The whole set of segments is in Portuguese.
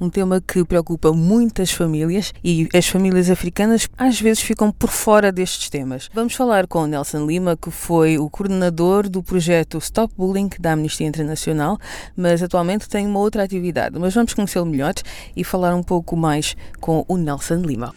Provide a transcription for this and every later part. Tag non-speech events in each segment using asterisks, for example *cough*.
um tema que preocupa muitas famílias e as famílias africanas às vezes ficam por fora destes temas. Vamos falar com Nelson Lima, que foi o coordenador do projeto Stop Bullying da Amnistia Internacional, mas atualmente tem uma outra atividade. Mas vamos conhecê-lo melhor e falar um pouco mais com o Nelson Lima.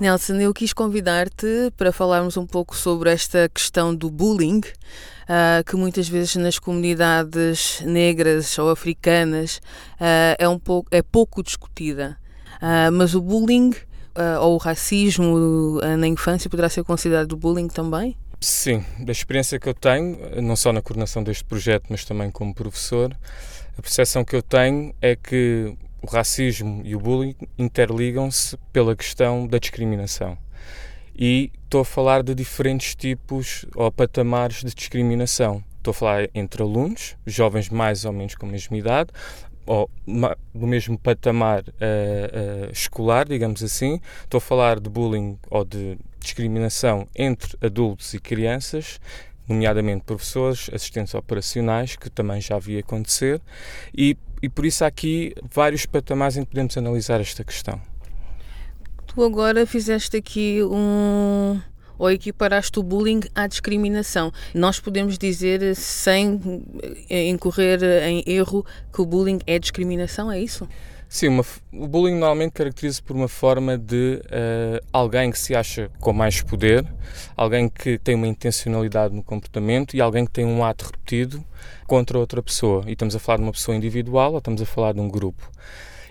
Nelson, eu quis convidar-te para falarmos um pouco sobre esta questão do bullying, uh, que muitas vezes nas comunidades negras ou africanas uh, é, um pouco, é pouco discutida. Uh, mas o bullying ou o racismo na infância poderá ser considerado bullying também? Sim, da experiência que eu tenho, não só na coordenação deste projeto, mas também como professor, a percepção que eu tenho é que o racismo e o bullying interligam-se pela questão da discriminação. E estou a falar de diferentes tipos ou patamares de discriminação. Estou a falar entre alunos, jovens mais ou menos com a mesma idade, ou do mesmo patamar uh, uh, escolar, digamos assim. Estou a falar de bullying ou de discriminação entre adultos e crianças, nomeadamente professores, assistentes operacionais, que também já havia acontecer, e e por isso há aqui vários patamares em que podemos analisar esta questão. Tu agora fizeste aqui um. ou equiparaste o bullying à discriminação. Nós podemos dizer, sem incorrer em erro, que o bullying é discriminação, é isso? Sim, uma, o bullying normalmente caracteriza-se por uma forma de uh, alguém que se acha com mais poder, alguém que tem uma intencionalidade no comportamento e alguém que tem um ato repetido contra outra pessoa. E estamos a falar de uma pessoa individual ou estamos a falar de um grupo.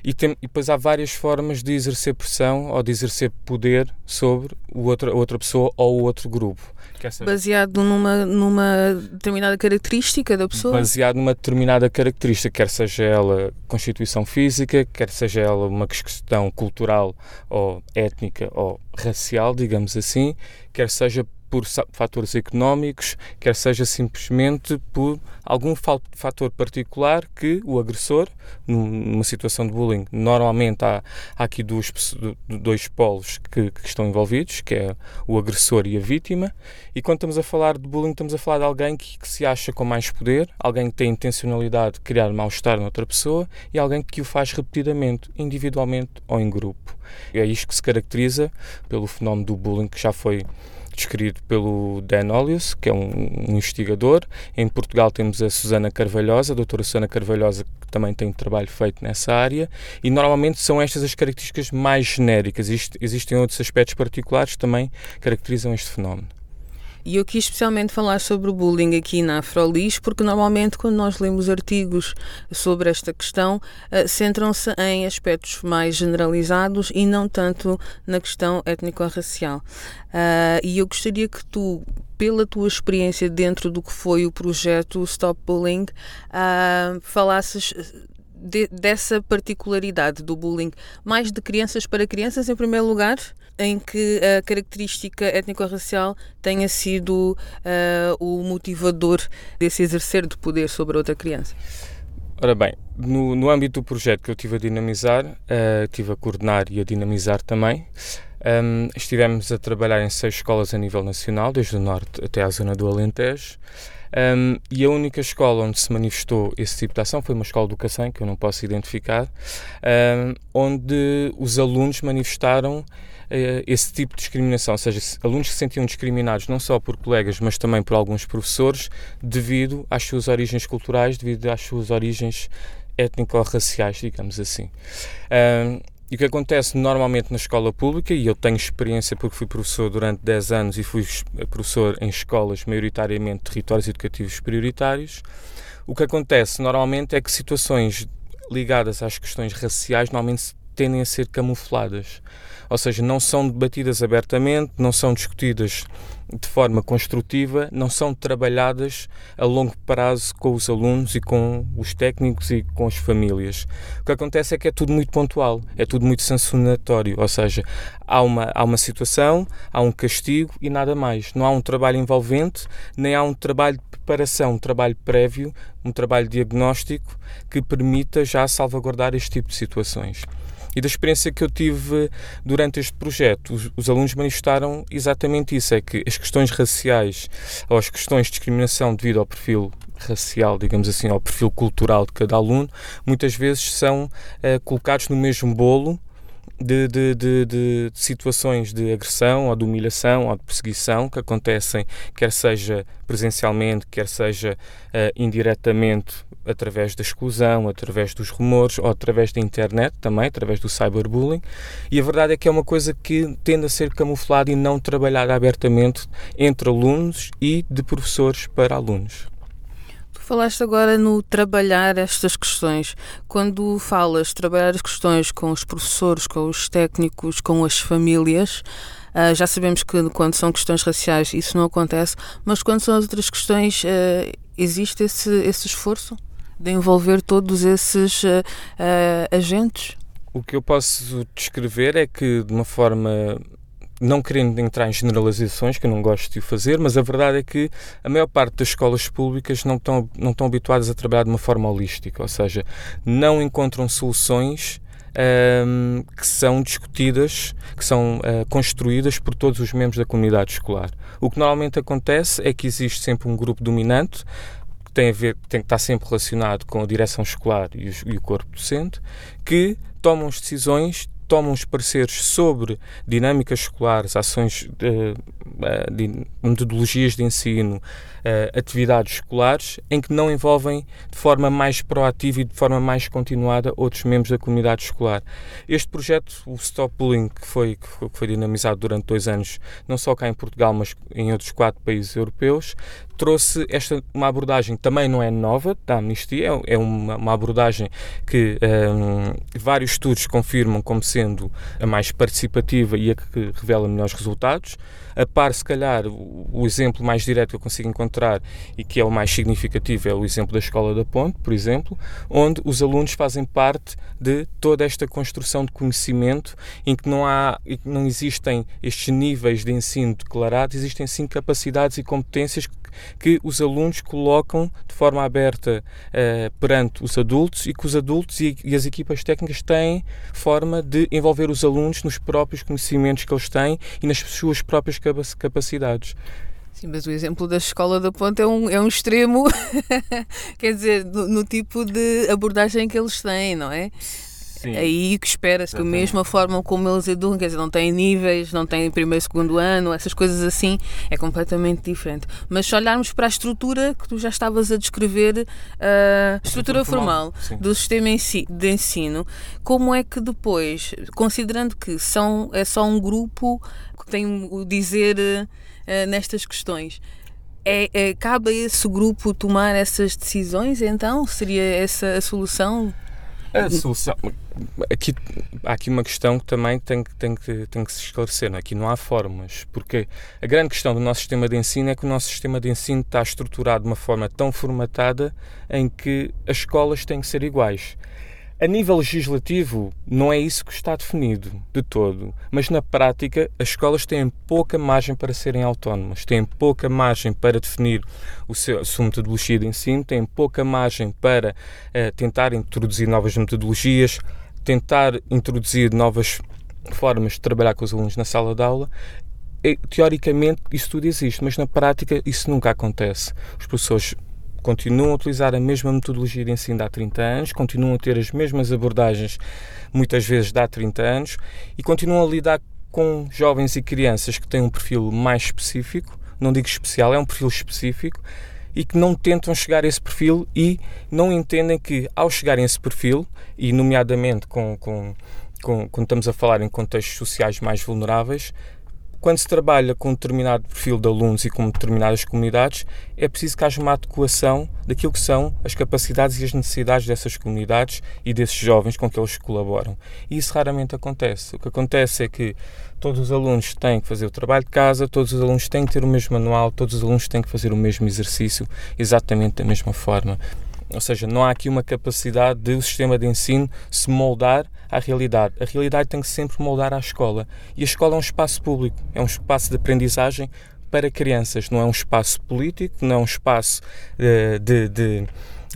E, tem, e depois há várias formas de exercer pressão ou de exercer poder sobre o outro, a outra pessoa ou o outro grupo. Baseado numa, numa determinada característica da pessoa? Baseado numa determinada característica, quer seja ela constituição física, quer seja ela uma questão cultural ou étnica ou racial, digamos assim, quer seja por fatores económicos, quer seja simplesmente por algum fator particular que o agressor, numa situação de bullying, normalmente há, há aqui dois, dois polos que, que, estão envolvidos, que é o agressor e a vítima, e quando estamos a falar de bullying, estamos a falar de alguém que, que se acha com mais poder, alguém que tem intencionalidade de criar mal-estar noutra pessoa e alguém que o faz repetidamente, individualmente ou em grupo. É isto que se caracteriza pelo fenómeno do bullying que já foi descrito pelo Dan Olius, que é um, um, investigador. Em Portugal temos a Susana Carvalhosa, a doutora Susana Carvalhosa, que também tem trabalho feito nessa área, e normalmente são estas as características mais genéricas. existem outros aspectos particulares que também caracterizam este fenómeno. E eu quis especialmente falar sobre o bullying aqui na Afrolis, porque normalmente quando nós lemos artigos sobre esta questão, uh, centram-se em aspectos mais generalizados e não tanto na questão étnico-racial. Uh, e eu gostaria que tu, pela tua experiência dentro do que foi o projeto Stop Bullying, uh, falasses de, dessa particularidade do bullying, mais de crianças para crianças, em primeiro lugar, em que a característica étnico-racial tenha sido uh, o motivador desse exercer de poder sobre outra criança? Ora bem, no, no âmbito do projeto que eu estive a dinamizar, uh, estive a coordenar e a dinamizar também, um, estivemos a trabalhar em seis escolas a nível nacional, desde o norte até à zona do Alentejo. Um, e a única escola onde se manifestou esse tipo de ação foi uma escola do Cacém, que eu não posso identificar, um, onde os alunos manifestaram uh, esse tipo de discriminação, ou seja, alunos que se sentiam discriminados não só por colegas, mas também por alguns professores, devido às suas origens culturais, devido às suas origens étnico-raciais, digamos assim. Um, e o que acontece normalmente na escola pública, e eu tenho experiência porque fui professor durante 10 anos e fui professor em escolas maioritariamente territórios educativos prioritários, o que acontece normalmente é que situações ligadas às questões raciais normalmente tendem a ser camufladas. Ou seja, não são debatidas abertamente, não são discutidas de forma construtiva não são trabalhadas a longo prazo com os alunos e com os técnicos e com as famílias. O que acontece é que é tudo muito pontual, é tudo muito sancionatório, ou seja, há uma, há uma situação, há um castigo e nada mais. Não há um trabalho envolvente, nem há um trabalho de preparação, um trabalho prévio, um trabalho diagnóstico que permita já salvaguardar este tipo de situações. E da experiência que eu tive durante este projeto, os, os, alunos manifestaram exatamente isso: é que as questões raciais ou as questões de discriminação devido ao perfil racial, digamos assim, ao perfil cultural de cada aluno, muitas vezes são uh, colocados no mesmo bolo de, de, de, de, situações de agressão ou de humilhação ou de perseguição que acontecem, quer seja presencialmente, quer seja uh, indiretamente através da exclusão, através dos rumores ou através da internet também, através do cyberbullying. E a verdade é que é uma coisa que tende a ser camuflada e não trabalhada abertamente entre alunos e de professores para alunos. Falaste agora no trabalhar estas questões. Quando falas trabalhar as questões com os professores, com os técnicos, com as famílias, uh, já sabemos que quando são questões raciais isso não acontece, mas quando são outras questões, uh, existe esse, esse esforço de envolver todos esses uh, agentes? O que eu posso descrever é que, de uma forma não querendo entrar em generalizações, que eu não gosto de fazer, mas a verdade é que a maior parte das escolas públicas não estão, não estão habituadas a trabalhar de uma forma holística, ou seja, não encontram soluções um, que são discutidas, que são uh, construídas por todos os membros da comunidade escolar. O que normalmente acontece é que existe sempre um grupo dominante, que tem, a ver, tem que estar sempre relacionado com a direção escolar e, os, e o corpo docente, que tomam as decisões tomam os pareceres sobre dinâmicas escolares, ações, de, de metodologias de ensino, atividades escolares, em que não envolvem de forma mais proativa e de forma mais continuada outros membros da comunidade escolar. Este projeto, o Stop Bullying, que foi, que foi dinamizado durante dois anos, não só cá em Portugal, mas em outros quatro países europeus, trouxe esta uma abordagem também não é nova da amnistia, é, é uma, uma abordagem que um, vários estudos confirmam como sendo a mais participativa e a que revela melhores resultados. A par, se calhar, o, o exemplo mais direto que eu consigo encontrar e que é o mais significativo é o exemplo da Escola da Ponte, por exemplo, onde os alunos fazem parte de toda esta construção de conhecimento em que não há, não existem estes níveis de ensino declarados, existem sim capacidades e competências que que os alunos colocam de forma aberta uh, perante os adultos e que os adultos e, e, as equipas técnicas têm forma de envolver os alunos nos próprios conhecimentos que eles têm e nas suas próprias capacidades. Sim, mas o exemplo da escola da ponte é um, é um extremo, *laughs* quer dizer, no, no, tipo de abordagem que eles têm, não é? Sim. Aí que espera-se que a mesma forma como eles educam, quer dizer, não tem níveis, não tem primeiro, segundo ano, essas coisas assim, é completamente diferente. Mas se olharmos para a estrutura que tu já estavas a descrever, a estrutura formal, formal do sistema de ensino, como é que depois, considerando que são, é só um grupo que tem o dizer uh, nestas questões, é, é, cabe a esse grupo tomar essas decisões, então? Seria essa a solução? A solução. Aqui, há aqui uma questão que também tem, tem, que, tem que se esclarecer. É? Aqui não há formas. Porque a grande questão do nosso sistema de ensino é que o nosso sistema de ensino está estruturado de uma forma tão formatada em que as escolas têm que ser iguais. A nível legislativo, não é isso que está definido de todo, mas na prática as escolas têm pouca margem para serem autónomas, têm pouca margem para definir o seu, a sua metodologia de ensino, têm pouca margem para uh, tentar introduzir novas metodologias, tentar introduzir novas formas de trabalhar com os alunos na sala de aula teoricamente isso tudo existe, mas na prática isso nunca acontece. Os professores continuam a utilizar a mesma metodologia de ensino de há 30 anos, continuam a ter as mesmas abordagens, muitas vezes de há 30 anos, e continuam a lidar com jovens e crianças que têm um perfil mais específico, não digo especial, é um perfil específico, e que não tentam chegar a esse perfil e não entendem que, ao chegarem a esse perfil, e nomeadamente com, com, com, quando estamos a falar em contextos sociais mais vulneráveis, quando se trabalha com um determinado perfil de alunos e com determinadas comunidades, é preciso que haja uma adequação daquilo que são as capacidades e as necessidades dessas comunidades e desses jovens com que eles colaboram. E isso raramente acontece. O que acontece é que todos os alunos têm que fazer o trabalho de casa, todos os alunos têm que ter o mesmo manual, todos os alunos têm que fazer o mesmo exercício, exatamente da mesma forma. Ou seja, não há aqui uma capacidade de o sistema de ensino se moldar à realidade. A realidade tem que sempre moldar à escola. E a escola é um espaço público, é um espaço de aprendizagem para crianças, não é um espaço político, não é um espaço uh, de, de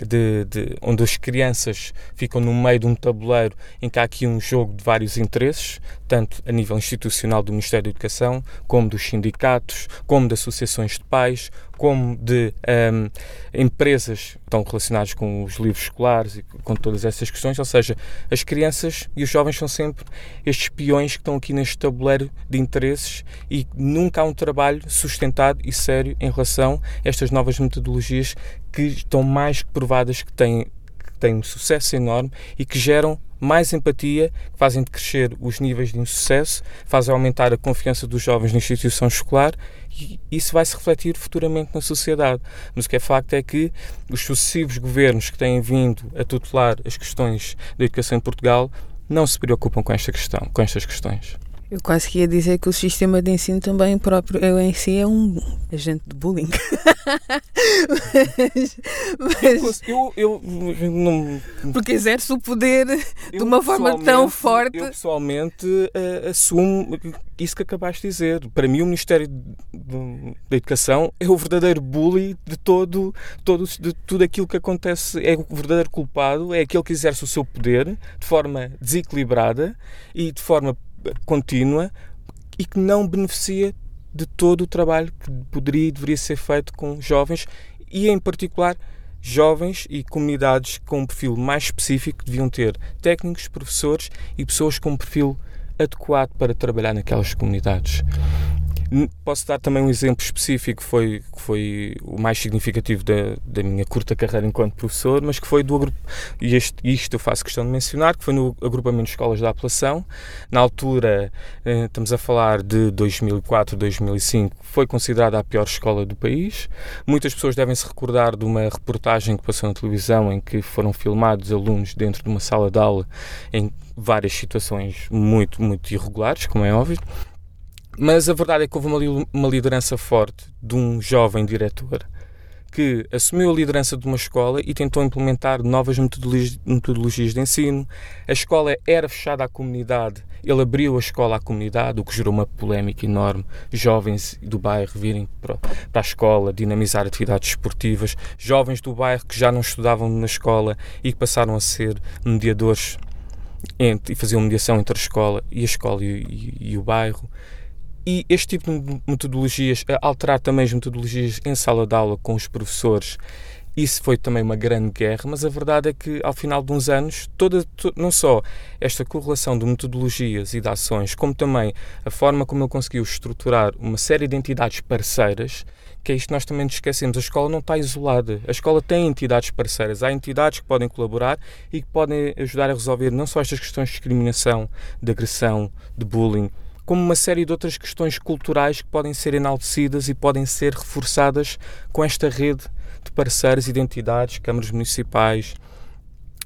de, de, onde as crianças ficam no meio de um tabuleiro em que há aqui um jogo de vários interesses, tanto a nível institucional do Ministério da Educação, como dos sindicatos, como de associações de pais, como de um, empresas que estão relacionadas com os livros escolares e com todas essas questões. Ou seja, as crianças e os jovens são sempre estes peões que estão aqui neste tabuleiro de interesses e nunca há um trabalho sustentado e sério em relação a estas novas metodologias que estão mais que provadas que têm, que têm um sucesso enorme e que geram mais empatia, que fazem crescer os níveis de insucesso, fazem aumentar a confiança dos jovens na instituição escolar e isso vai se refletir futuramente na sociedade. Mas o que é facto é que os sucessivos governos que têm vindo a tutelar as questões da educação em Portugal não se preocupam com esta questão, com estas questões. Eu quase que ia dizer que o sistema de ensino também próprio eu em si é um agente de bullying. *laughs* mas, eu, eu, eu, não. Porque exerce o poder de uma forma tão forte. Eu pessoalmente uh, assumo isso que acabaste de dizer. Para mim, o Ministério da Educação é o verdadeiro bully de todo, todo de tudo aquilo que acontece. É o verdadeiro culpado, é aquele que exerce o seu poder de forma desequilibrada e de forma contínua e que não beneficia de todo o trabalho que poderia e deveria ser feito com jovens e, em particular, jovens e comunidades com um perfil mais específico deviam ter técnicos, professores e pessoas com um perfil adequado para trabalhar naquelas comunidades. Posso dar também um exemplo específico que foi, que foi o mais significativo da, da minha curta carreira enquanto professor, mas que foi do agrup... e este, isto eu faço questão de mencionar, que foi no agrupamento de escolas da apelação. Na altura, eh, estamos a falar de 2004, 2005, foi considerada a pior escola do país. Muitas pessoas devem se recordar de uma reportagem que passou na televisão em que foram filmados alunos dentro de uma sala de aula em várias situações muito, muito irregulares, como é óbvio. Mas a verdade é que houve uma, uma liderança forte de um jovem diretor que assumiu a liderança de uma escola e tentou implementar novas metodologias, de ensino. A escola era fechada à comunidade, ele abriu a escola à comunidade, o que gerou uma polémica enorme. Jovens do bairro virem para, para a escola, dinamizar atividades esportivas, jovens do bairro que já não estudavam na escola e que passaram a ser mediadores entre, e faziam mediação entre a escola e a escola e, e, e o bairro. E este tipo de metodologias, alterar também as metodologias em sala de aula com os professores, isso foi também uma grande guerra, mas a verdade é que ao final de uns anos, toda, não só esta correlação de metodologias e de ações, como também a forma como ele conseguiu estruturar uma série de entidades parceiras, que é isto que nós também nos esquecemos. A escola não está isolada. A escola tem entidades parceiras. Há entidades que podem colaborar e que podem ajudar a resolver não só estas questões de discriminação, de agressão, de bullying, como uma série de outras questões culturais que podem ser enaltecidas e podem ser reforçadas com esta rede de parceiros, identidades, câmaras municipais,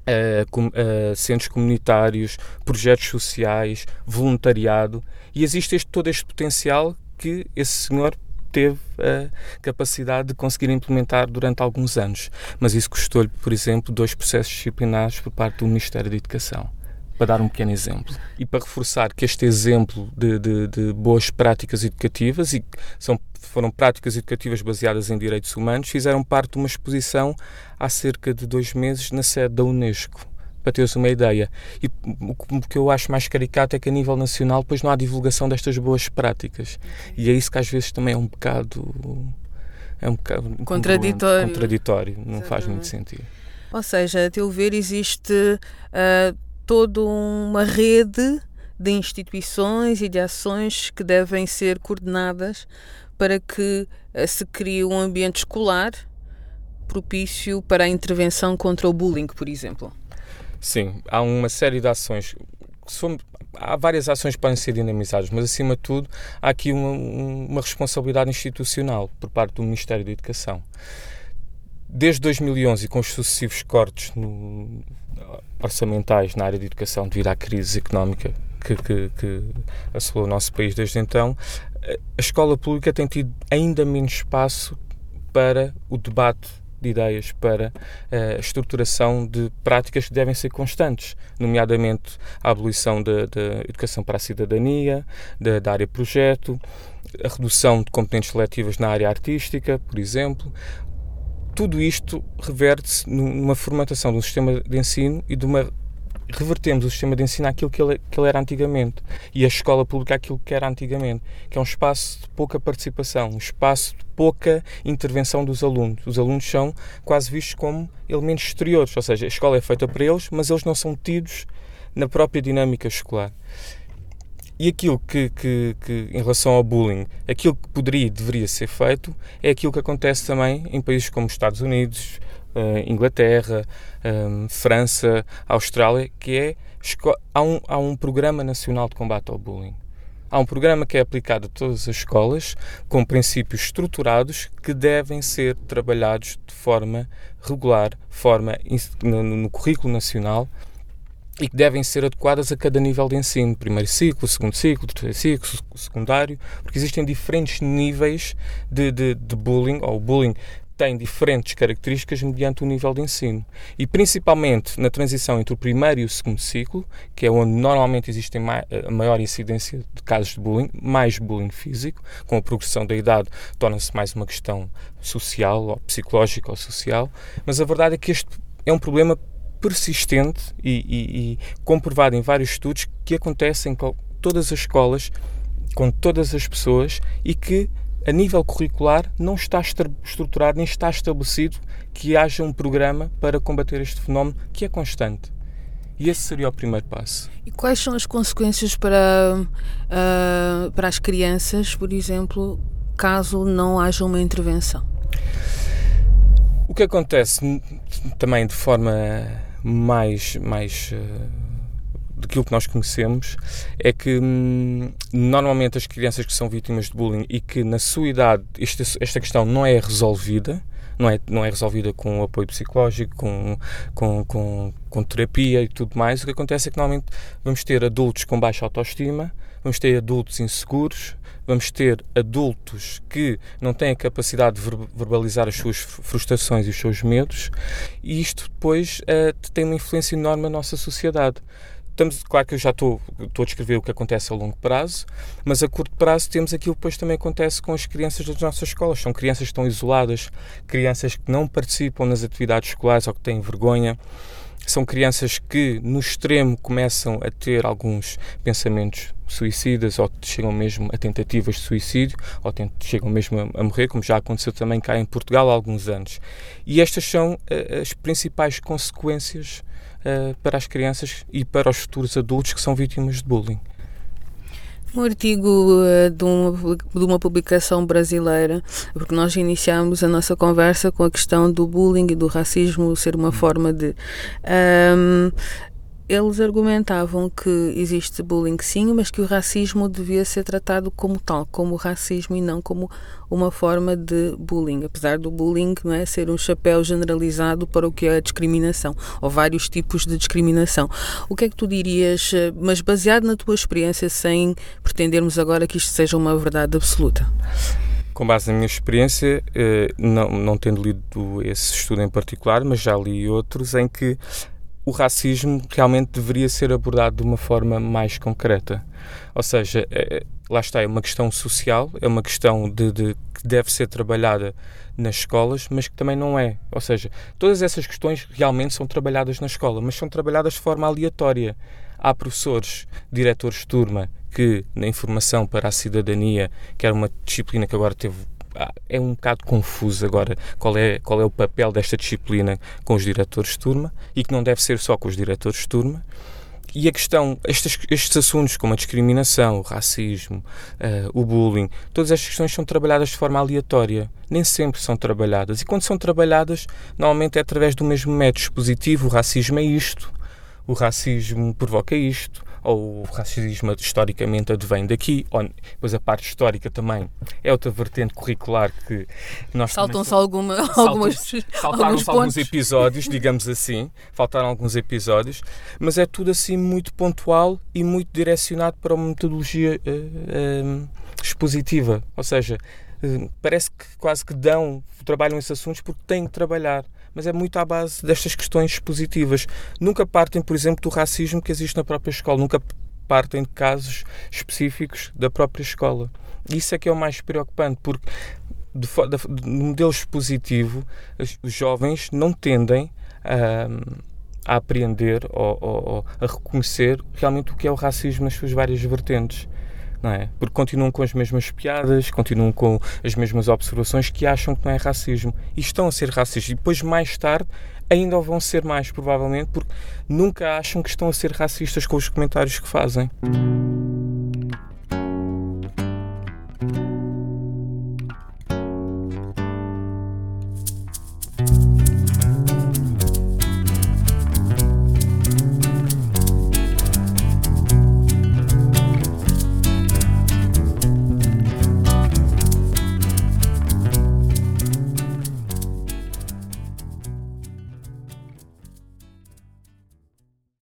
uh, uh, centros comunitários, projetos sociais, voluntariado, e existe este, todo este potencial que esse senhor teve a capacidade de conseguir implementar durante alguns anos. Mas isso custou-lhe, por exemplo, dois processos disciplinares por parte do Ministério da Educação para dar um pequeno exemplo. E para reforçar que este exemplo de, de, de boas práticas educativas, e são, foram práticas educativas baseadas em direitos humanos, fizeram parte de uma exposição há cerca de dois meses na sede da Unesco. Para teres uma ideia. E o que eu acho mais caricato é que a nível nacional depois não há divulgação destas boas práticas. E é isso que às vezes também é um bocado. É um bocado contraditório. contraditório. Não Exatamente. faz muito sentido. Ou seja, a teu ver, existe uh, toda uma rede de instituições e de ações que devem ser coordenadas para que eh, se crie um ambiente escolar propício para a intervenção contra o bullying, por exemplo. Sim, há uma série de ações. há várias ações que podem ser dinamizadas, mas acima de tudo há aqui uma, uma responsabilidade institucional por parte do Ministério da Educação. Desde 2011 com os sucessivos cortes no, orçamentais na área de educação devido à crise económica que, que, que assolou o nosso país desde então, a escola pública tem tido ainda menos espaço para o debate de ideias para eh, a estruturação de práticas que devem ser constantes, nomeadamente a abolição da, educação para a cidadania, da, da, área projeto, a redução de componentes seletivas na área artística, por exemplo. Tudo isto reverte-se numa formatação um sistema de ensino e de uma revertemos o sistema de ensino àquilo que ele, que ele era antigamente e a escola pública àquilo que era antigamente, que é um espaço de pouca participação, um espaço de pouca intervenção dos alunos. Os alunos são quase vistos como elementos exteriores, ou seja, a escola é feita para eles, mas eles não são tidos na própria dinâmica escolar. E aquilo que, que, que, em relação ao bullying, aquilo que poderia e deveria ser feito é aquilo que acontece também em países como os Estados Unidos, uh, Inglaterra, eh, França, Austrália, que é há um, há um programa nacional de combate ao bullying. Há um programa que é aplicado a todas as escolas com princípios estruturados que devem ser trabalhados de forma regular, forma no currículo nacional e que devem ser adequadas a cada nível de ensino, primeiro ciclo, segundo ciclo, terceiro ciclo, secundário, porque existem diferentes níveis de, de, de bullying, ou bullying tem diferentes características mediante o nível de ensino. E principalmente na transição entre o primeiro e o segundo ciclo, que é onde normalmente existe a maior incidência de casos de bullying, mais bullying físico, com a progressão da idade torna-se mais uma questão social, ou psicológica ou social, mas a verdade é que este é um problema persistente e, e, e comprovado em vários estudos que acontece em todas as escolas, com todas as pessoas e que a nível curricular não está estruturado nem está estabelecido que haja um programa para combater este fenómeno que é constante. E esse seria o primeiro passo. E quais são as consequências para, uh, para as crianças, por exemplo, caso não haja uma intervenção? O que acontece também de forma mais, mais uh, daquilo que nós conhecemos é que hum, normalmente as crianças que são vítimas de bullying e que na sua idade esta, esta questão não é resolvida, não é, não é resolvida com apoio psicológico, com, com, com, com terapia e tudo mais, o que acontece é que normalmente vamos ter adultos com baixa autoestima, vamos ter adultos inseguros, vamos ter adultos que não têm a capacidade de verbalizar as suas frustrações e os seus medos, e isto depois uh, tem uma influência enorme na nossa sociedade. Estamos, claro que eu já estou, estou a descrever o que acontece a longo prazo, mas a curto prazo temos aquilo que depois também acontece com as crianças das nossas escolas. São crianças que estão isoladas, crianças que não participam nas atividades escolares ou que têm vergonha. São crianças que, no extremo, começam a ter alguns pensamentos suicidas ou chegam mesmo a tentativas de suicídio ou chegam mesmo a, a, morrer, como já aconteceu também cá em Portugal há alguns anos. E estas são uh, as principais consequências uh, para as crianças e para os futuros adultos que são vítimas de bullying. Um artigo uh, de, uma, de uma publicação brasileira, porque nós iniciamos a nossa conversa com a questão do bullying e do racismo ser uma hum. forma de. Um, eles argumentavam que existe bullying sim, mas que o racismo devia ser tratado como tal, como racismo e não como uma forma de bullying, apesar do bullying não é ser um chapéu generalizado para o que é a discriminação, ou vários tipos de discriminação. O que é que tu dirias, eh, mas baseado na tua experiência, sem pretendermos agora que isto seja uma verdade absoluta? Com base na minha experiência, eh, não, não tendo lido esse estudo em particular, mas já li outros em que o racismo realmente deveria ser abordado de uma forma mais concreta. Ou seja, é, lá está, é uma questão social, é uma questão de, de, que deve ser trabalhada nas escolas, mas que também não é. Ou seja, todas essas questões realmente são trabalhadas na escola, mas são trabalhadas de forma aleatória. Há professores, diretores de turma, que na informação para a cidadania, que era uma disciplina que agora teve é um bocado confuso agora qual é, qual é o papel desta disciplina com os diretores de turma e que não deve ser só com os diretores de turma. E a questão, estes, estes assuntos como a discriminação, o racismo, uh, o bullying, todas estas questões são trabalhadas de forma aleatória, nem sempre são trabalhadas. E quando são trabalhadas, normalmente é através do mesmo método expositivo: o racismo é isto, o racismo provoca isto, ou o racismo historicamente advém daqui, ou depois a parte histórica também é outra vertente curricular que nós Saltam-se alguma, algumas, saltaram-se alguns episódios, digamos assim, faltaram alguns episódios, mas é tudo assim muito pontual e muito direcionado para uma metodologia uh, uh, expositiva, ou seja, uh, parece que quase que dão, trabalham esses assuntos porque têm que trabalhar mas é muito à base destas questões positivas. Nunca partem, por exemplo, do racismo que existe na própria escola, nunca partem de casos específicos da própria escola. Isso é que é o mais preocupante, porque de modelo expositivo, os jovens não tendem a, a apreender ou, ou, ou, a reconhecer realmente o que é o racismo nas suas várias vertentes não é? Porque continuam com as mesmas piadas, continuam com as mesmas observações que acham que não é racismo e estão a ser racistas. E depois, mais tarde, ainda vão ser mais, provavelmente, porque nunca acham que estão a ser racistas com os comentários que fazem.